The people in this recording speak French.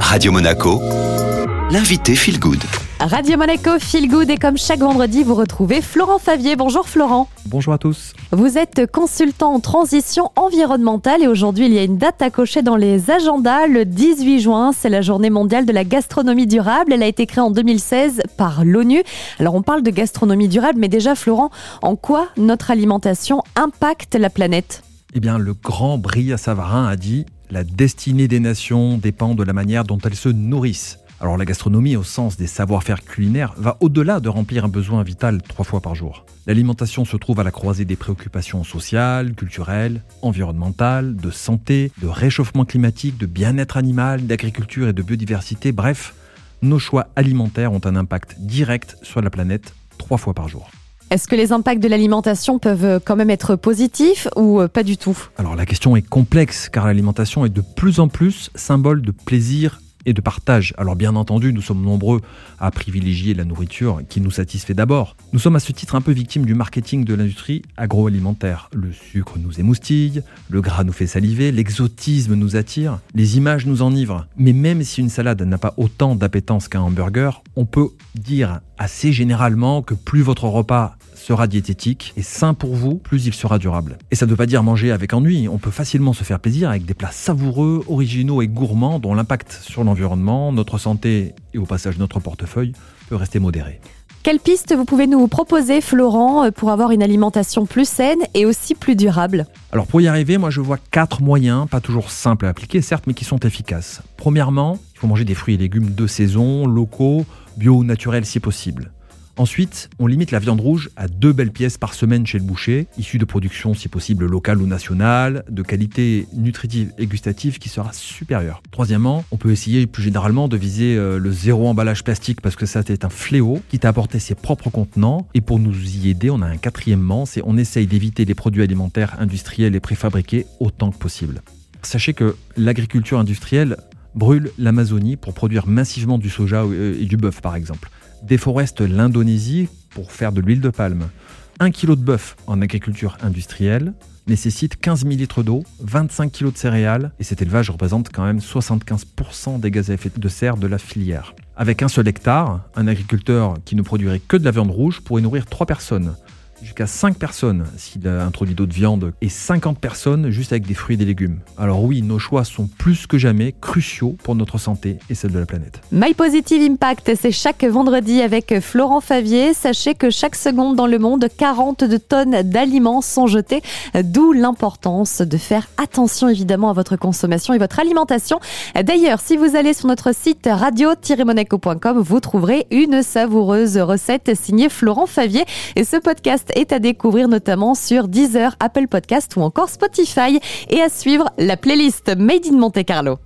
Radio Monaco, l'invité Feel Good. Radio Monaco Feel Good et comme chaque vendredi, vous retrouvez Florent Favier. Bonjour Florent. Bonjour à tous. Vous êtes consultant en transition environnementale et aujourd'hui il y a une date à cocher dans les agendas. Le 18 juin, c'est la journée mondiale de la gastronomie durable. Elle a été créée en 2016 par l'ONU. Alors on parle de gastronomie durable, mais déjà Florent, en quoi notre alimentation impacte la planète? Eh bien, le grand Bria Savarin a dit la destinée des nations dépend de la manière dont elles se nourrissent. Alors la gastronomie, au sens des savoir-faire culinaires, va au-delà de remplir un besoin vital trois fois par jour. L'alimentation se trouve à la croisée des préoccupations sociales, culturelles, environnementales, de santé, de réchauffement climatique, de bien-être animal, d'agriculture et de biodiversité. Bref, nos choix alimentaires ont un impact direct sur la planète trois fois par jour. Est-ce que les impacts de l'alimentation peuvent quand même être positifs ou pas du tout? Alors la question est complexe car l'alimentation est de plus en plus symbole de plaisir et de partage. Alors bien entendu, nous sommes nombreux à privilégier la nourriture qui nous satisfait d'abord. Nous sommes à ce titre un peu victimes du marketing de l'industrie agroalimentaire. Le sucre nous émoustille, le gras nous fait saliver, l'exotisme nous attire, les images nous enivrent. Mais même si une salade n'a pas autant d'appétence qu'un hamburger, on peut dire assez généralement que plus votre repas sera diététique et sain pour vous, plus il sera durable. Et ça ne veut pas dire manger avec ennui, on peut facilement se faire plaisir avec des plats savoureux, originaux et gourmands dont l'impact sur l'environnement, notre santé et au passage notre portefeuille peut rester modéré. Quelle piste vous pouvez nous proposer, Florent, pour avoir une alimentation plus saine et aussi plus durable? Alors pour y arriver, moi je vois quatre moyens, pas toujours simples à appliquer, certes, mais qui sont efficaces. Premièrement, il faut manger des fruits et légumes de saison, locaux, bio ou naturels si possible. Ensuite, on limite la viande rouge à deux belles pièces par semaine chez le boucher, issues de production si possible locale ou nationale, de qualité nutritive et gustative qui sera supérieure. Troisièmement, on peut essayer plus généralement de viser euh, le zéro emballage plastique parce que ça c'est un fléau, quitte à apporter ses propres contenants. Et pour nous y aider, on a un quatrièmement, c'est on essaye d'éviter les produits alimentaires industriels et préfabriqués autant que possible. Sachez que l'agriculture industrielle brûle l'Amazonie pour produire massivement du soja et du bœuf par exemple déforeste l'Indonésie pour faire de l'huile de palme. Un kilo de bœuf en agriculture industrielle nécessite 15 000 litres d'eau, 25 kg de céréales, et cet élevage représente quand même 75% des gaz à effet de serre de la filière. Avec un seul hectare, un agriculteur qui ne produirait que de la viande rouge pourrait nourrir 3 personnes jusqu'à 5 personnes s'il a introduit d'autres viandes et 50 personnes juste avec des fruits et des légumes. Alors oui, nos choix sont plus que jamais cruciaux pour notre santé et celle de la planète. My Positive Impact, c'est chaque vendredi avec Florent Favier. Sachez que chaque seconde dans le monde, 40 de tonnes d'aliments sont jetées, d'où l'importance de faire attention évidemment à votre consommation et votre alimentation. D'ailleurs, si vous allez sur notre site radio-monaco.com, vous trouverez une savoureuse recette signée Florent Favier et ce est à découvrir notamment sur Deezer, Apple Podcast ou encore Spotify et à suivre la playlist Made in Monte Carlo.